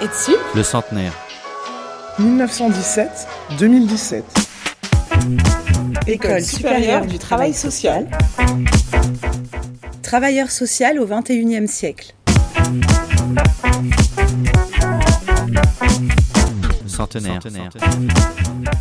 Et dessus Le centenaire. 1917-2017. École supérieure du travail social. Travailleur social au XXIe siècle. Centenaire.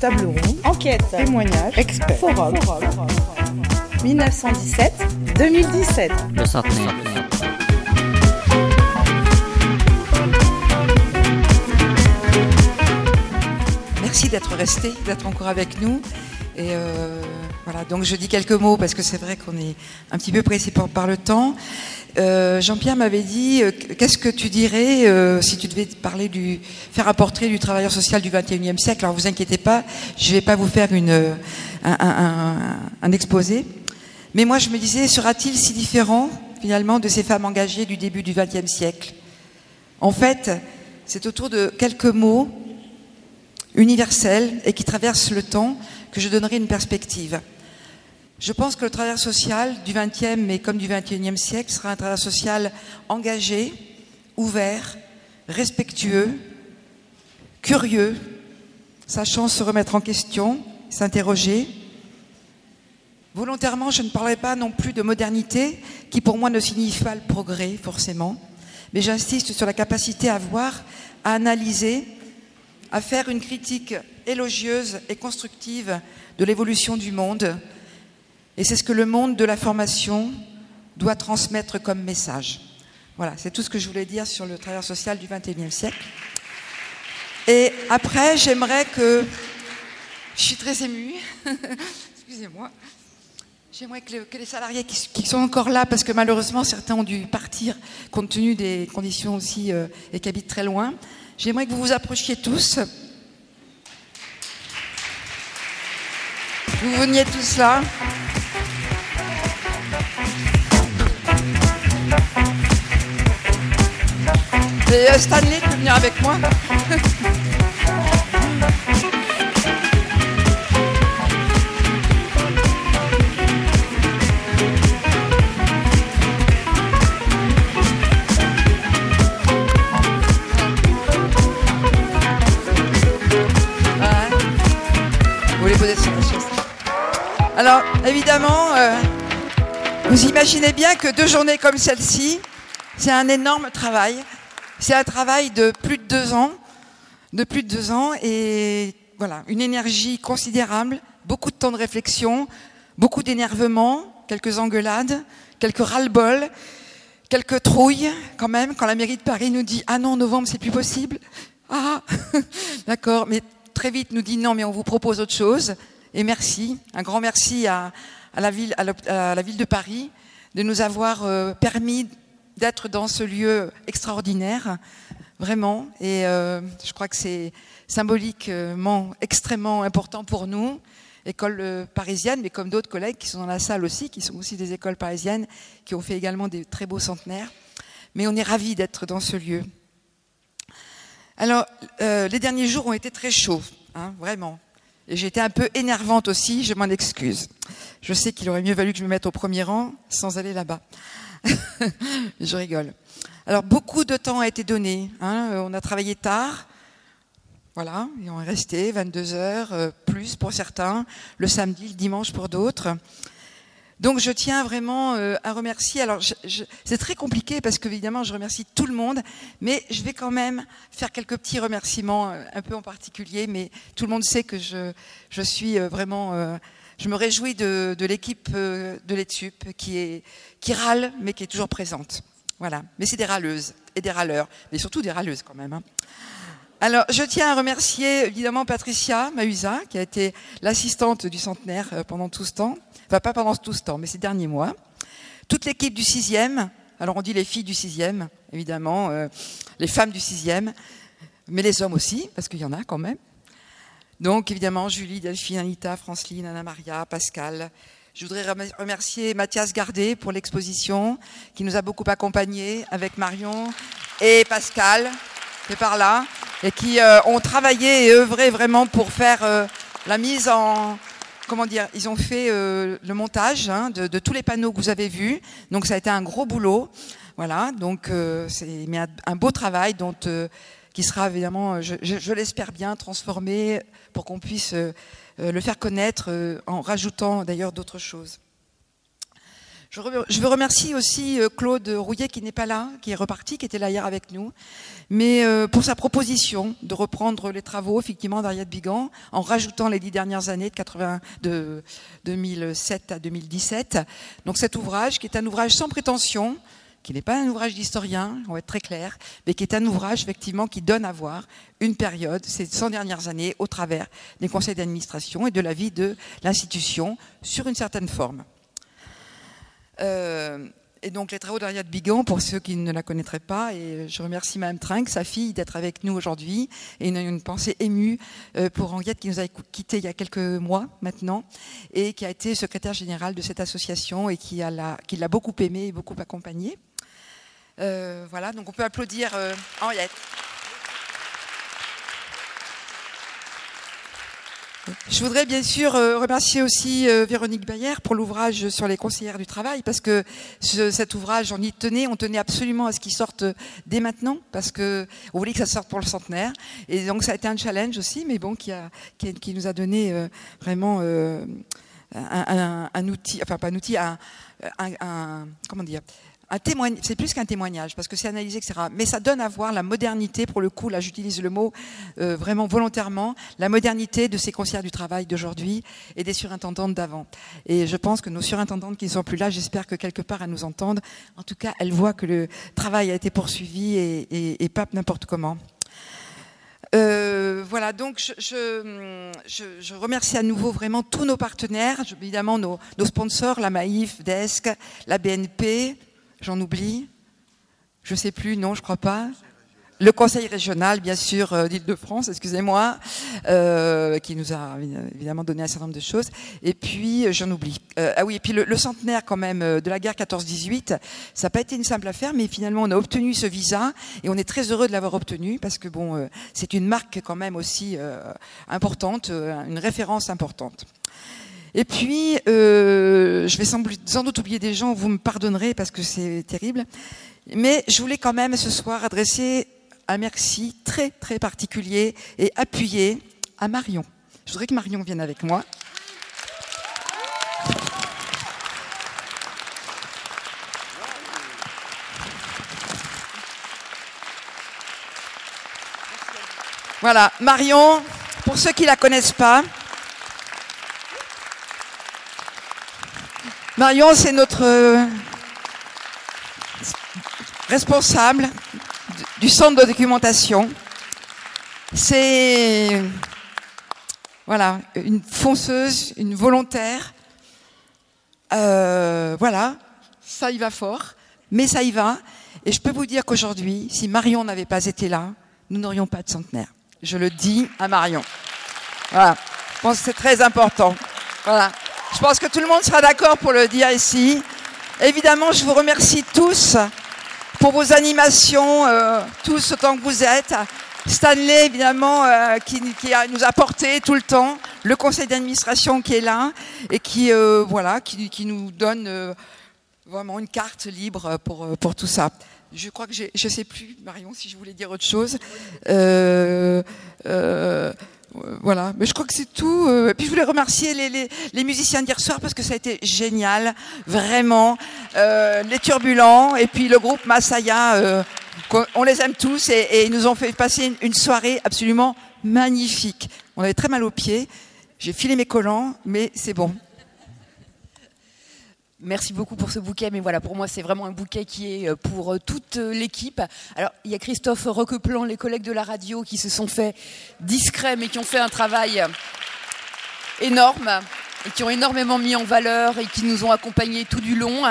Table ronde. Enquête. Témoignage. Expert. Forum. 1917-2017. Le centenaire. D'être resté, d'être encore avec nous. Et euh, voilà, donc je dis quelques mots parce que c'est vrai qu'on est un petit peu pressé par, le temps. Euh, Jean-Pierre m'avait dit, euh, qu'est-ce que tu dirais si tu devais parler du, faire un portrait du travailleur social du 21e siècle? Alors vous inquiétez pas, je vais pas vous faire une, un, un, un, un exposé. Mais moi je me disais, sera-t-il si différent finalement de ces femmes engagées du début du 20e siècle? En fait, c'est autour de quelques mots universels et qui traversent le temps que je donnerai une perspective. Je pense que le travail social du XXe mais comme du XXIe siècle sera un travail social engagé, ouvert, respectueux, curieux, sachant se remettre en question, s'interroger. Volontairement, je ne parlerai pas non plus de modernité, qui pour moi ne signifie pas le progrès forcément, mais j'insiste sur la capacité à voir, à analyser, à faire une critique élogieuse et constructive de l'évolution du monde. Et c'est ce que le monde de la formation doit transmettre comme message. Voilà, c'est tout ce que je voulais dire sur le travail social du XXIe siècle. Et après, j'aimerais que... Je suis très émue. Excusez-moi. J'aimerais que, que, les salariés qui, sont encore là, parce que malheureusement certains ont dû partir compte tenu des conditions aussi euh, et qui habitent très loin, J'aimerais que vous vous approchiez tous. Vous veniez tous là. Et euh, Stanley peut venir avec moi? évidemment, euh, vous imaginez bien que deux journées comme celle-ci, c'est un énorme travail. C'est un travail de plus de deux ans, de plus de deux ans, et voilà, une énergie considérable, beaucoup de temps de réflexion, beaucoup d'énervement, quelques engueulades, quelques ras-le-bol, quelques trouilles quand même, quand la mairie de Paris nous dit ah non, novembre c'est plus possible. Ah, d'accord, mais très vite nous dit non, mais on vous propose autre chose. Et merci, un grand merci à, à, la, ville, de Paris de nous avoir euh, permis d'être dans ce lieu extraordinaire, vraiment. Et euh, je crois que c'est symboliquement extrêmement important pour nous, école euh, parisienne, mais comme d'autres collègues qui sont dans la salle aussi, qui sont aussi des écoles parisiennes, qui ont fait également des très beaux centenaires. Mais on est ravis d'être dans ce lieu. Alors, les derniers jours ont été très chauds, hein, vraiment. Et été un peu énervante aussi, je m'en excuse. Je sais qu'il aurait mieux valu que je me mette au premier rang sans aller là-bas. je rigole. Alors beaucoup de temps a été donné. Hein. On a travaillé tard. Voilà, et on est resté 22 heures, euh, plus pour certains, le samedi, le dimanche pour d'autres. Donc je tiens vraiment euh, à remercier. Alors c'est très compliqué parce qu'évidemment je remercie tout le monde, mais je vais quand même faire quelques petits remerciements, euh, un peu en particulier. Mais tout le monde sait que je, je suis euh, vraiment, je me réjouis de, l'équipe de l'ETSUP qui est qui râle, mais qui est toujours présente. Voilà. Mais c'est des râleuses et des râleurs, mais surtout des râleuses quand même. Hein. Alors, je tiens à remercier évidemment Patricia Mahusa, qui a été l'assistante du centenaire pendant tout ce temps. Enfin, pas pendant tout ce temps, mais ces derniers mois. Toute l'équipe du sixième. Alors, on dit les filles du sixième, évidemment, euh, les femmes du sixième, mais les hommes aussi, parce qu'il y en a quand même. Donc, évidemment, Julie, Delphine, Anita, Franceline, Anna Maria, Pascal. Je voudrais remercier Mathias Gardet pour l'exposition, qui nous a beaucoup accompagnés avec Marion et Pascal, qui est par là et qui euh, ont travaillé et œuvré vraiment pour faire euh, la mise en comment dire ils ont fait euh, le montage hein, de, de, tous les panneaux que vous avez vus. Donc ça a été un gros boulot. Voilà. Donc c'est mais un, un, beau travail dont qui sera évidemment, je, l'espère bien, transformé pour qu'on puisse le faire connaître en rajoutant d'ailleurs d'autres choses. Je, veux remercier aussi Claude Rouillet qui n'est pas là, qui est reparti, qui était là hier avec nous, mais pour sa proposition de reprendre les travaux effectivement d'Ariette Bigan en rajoutant les dix dernières années de, 80, de 2007 à 2017. Donc cet ouvrage qui est un ouvrage sans prétention, qui n'est pas un ouvrage d'historien, on va être très clair, mais qui est un ouvrage effectivement qui donne à voir une période, ces 100 dernières années, au travers des conseils d'administration et de la vie de l'institution sur une certaine forme. Euh, et donc les travaux d'Ariette Bigan, pour ceux qui ne la connaîtraient pas, et je remercie Mme Trinck, sa fille, d'être avec nous aujourd'hui, et une, pensée émue euh, pour Henriette qui nous a quittés il y a quelques mois maintenant, et qui a été secrétaire générale de cette association et qui l'a beaucoup aimée et beaucoup accompagnée. Euh, voilà, donc on peut applaudir Henriette. Je voudrais bien sûr euh, remercier aussi Véronique Bayer pour l'ouvrage sur les conseillères du travail, parce que cet ouvrage, on y tenait, on tenait absolument à ce qu'il sorte dès maintenant, parce que on voulait que ça sorte pour le centenaire. Et donc ça a été un challenge aussi, mais bon, qui, nous a donné vraiment un, outil, enfin pas un outil, un, un comment dire, c'est plus qu'un témoignage, parce que c'est analysé, etc. Mais ça donne à voir la modernité, pour le coup, là j'utilise le mot euh, vraiment volontairement, la modernité de ces conseillers du travail d'aujourd'hui et des surintendantes d'avant. Et je pense que nos surintendantes qui ne sont plus là, j'espère que quelque part elles nous entendent. En tout cas, elles voient que le travail a été poursuivi et, pas n'importe comment. Euh, voilà, donc je, remercie à nouveau vraiment tous nos partenaires, évidemment nos, nos sponsors, la Maïf, DESC, la BNP, J'en oublie Je ne sais plus, non, je crois pas. Le conseil régional, bien sûr, euh, d'Île-de-France, excusez-moi, euh, qui nous a évidemment donné un certain nombre de choses. Et puis, euh, j'en oublie. ah oui, et puis le, centenaire quand même de la guerre 14-18, ça n'a pas été une simple affaire, mais finalement, on a obtenu ce visa et on est très heureux de l'avoir obtenu parce que bon, c'est une marque quand même aussi importante, une référence importante. Et puis, euh, je vais sans, doute oublier des gens, vous me pardonnerez parce que c'est terrible, mais je voulais quand même ce soir adresser un merci très très particulier et appuyé à Marion. Je voudrais que Marion vienne avec moi. Voilà, Marion, pour ceux qui la connaissent pas, Marion, c'est notre euh, responsable du centre de documentation. C'est voilà une fonceuse, une volontaire. Euh, voilà, ça y va fort, mais ça y va. Et je peux vous dire qu'aujourd'hui, si Marion n'avait pas été là, nous n'aurions pas de centenaire. Je le dis à Marion. Voilà, je pense que c'est très important. Voilà. Je pense que tout le monde sera d'accord pour le dire ici. Évidemment, je vous remercie tous pour vos animations, euh, tous autant que vous êtes. Stanley, évidemment, euh, qui, nous a porté tout le temps, le conseil d'administration qui est là et qui, euh, voilà, qui, nous donne vraiment une carte libre pour, tout ça. Je crois que je ne sais plus, Marion, si je voulais dire autre chose. Voilà, mais je crois que c'est tout. Euh, et puis je voulais remercier les, les, musiciens d'hier soir parce que ça a été génial, vraiment. Euh, les Turbulents et puis le groupe Masaya, on les aime tous et, ils nous ont fait passer une, soirée absolument magnifique. On avait très mal aux pieds. J'ai filé mes collants, mais c'est bon. Merci beaucoup pour ce bouquet, mais voilà, pour moi, c'est vraiment un bouquet qui est euh, pour euh, toute euh, l'équipe. Alors, il y a Christophe Roqueplan, les collègues de la radio, qui se sont fait discrets, mais qui ont fait un travail énorme et qui ont énormément mis en valeur et qui nous ont accompagnés tout du long.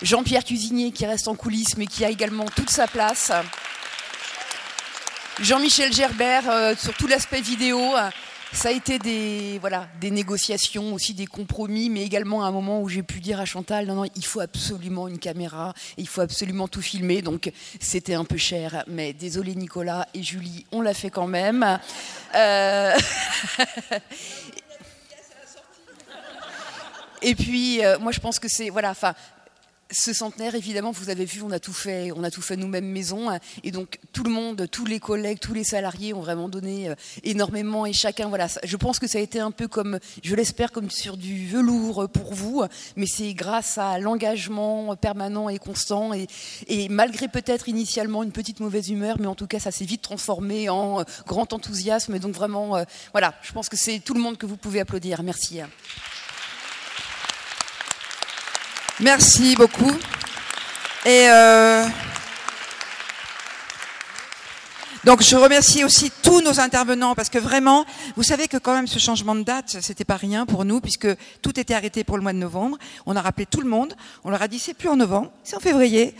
Jean-Pierre Cuisinier, qui reste en coulisses, mais qui a également toute sa place. Jean-Michel Gerbert, sur tout l'aspect vidéo, ça a été des, voilà, des négociations, aussi des compromis, mais également un moment où j'ai pu dire à Chantal, non, non, il faut absolument une caméra, il faut absolument tout filmer, donc c'était un peu cher, mais désolé Nicolas et Julie, on l'a fait quand même. Euh, et puis, euh, moi je pense que c'est, voilà, enfin, ce centenaire, évidemment, vous avez vu, on a tout fait, on a tout fait nous-mêmes maison, et donc tout le monde, tous les collègues, tous les salariés ont vraiment donné euh, énormément, et chacun, voilà, je pense que ça a été un peu comme, je l'espère, comme sur du velours pour vous, mais c'est grâce à l'engagement permanent et constant, et, malgré peut-être initialement une petite mauvaise humeur, mais en tout cas, ça s'est vite transformé en euh, grand enthousiasme, et donc vraiment, euh, voilà, je pense que c'est tout le monde que vous pouvez applaudir. Merci. Merci beaucoup. Et euh, donc je remercie aussi tous nos intervenants parce que vraiment, vous savez que quand même ce changement de date, c'était pas rien pour nous puisque tout était arrêté pour le mois de novembre. On a rappelé tout le monde, on leur a dit c'est plus en novembre, c'est en février.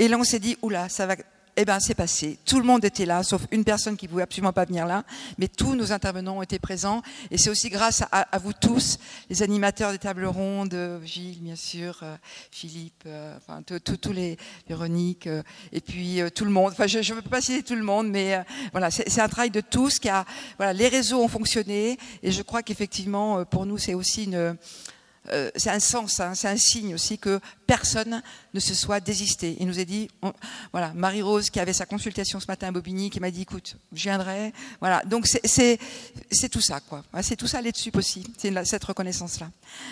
Et là on s'est dit oula, ça va eh ben, c'est passé. Tout le monde était là, sauf une personne qui pouvait absolument pas venir là. Mais tous nos intervenants ont été présents. Et c'est aussi grâce à, vous tous, les animateurs des tables rondes, Gilles, bien sûr, euh, Philippe, euh, enfin, tous les Véronique, euh, et puis tout le monde. Enfin, je ne peux pas citer tout le monde, mais voilà, c'est un travail de tous qui a, voilà, les réseaux ont fonctionné. Et je crois qu'effectivement, pour nous, c'est aussi une, euh, c'est un sens, hein, c'est un signe aussi que personne ne se soit désisté. Il nous a dit, voilà, Marie-Rose qui avait sa consultation ce matin à Bobigny, qui m'a dit, écoute, je viendrai. Voilà, donc c'est tout ça, quoi. C'est tout ça là-dessus aussi, c'est cette reconnaissance-là.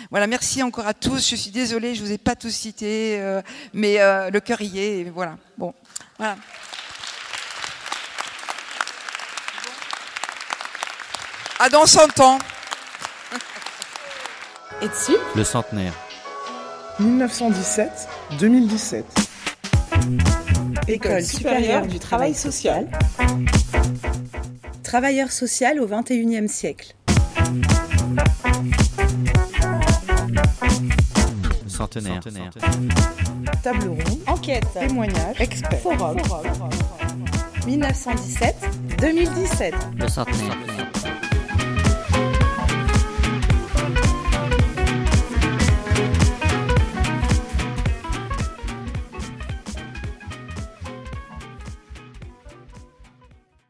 Voilà, merci encore à tous. Je suis désolée, je vous ai pas tous cités, euh, mais euh, le cœur y est. voilà, bon, voilà. À dans 100 ans. Et dessus Le centenaire. 1917-2017. École supérieure du travail social. Travailleur social au XXIe siècle. Centenaire. Table ronde. Enquête. Témoignage. Expert. Forum. 1917-2017. Le centenaire.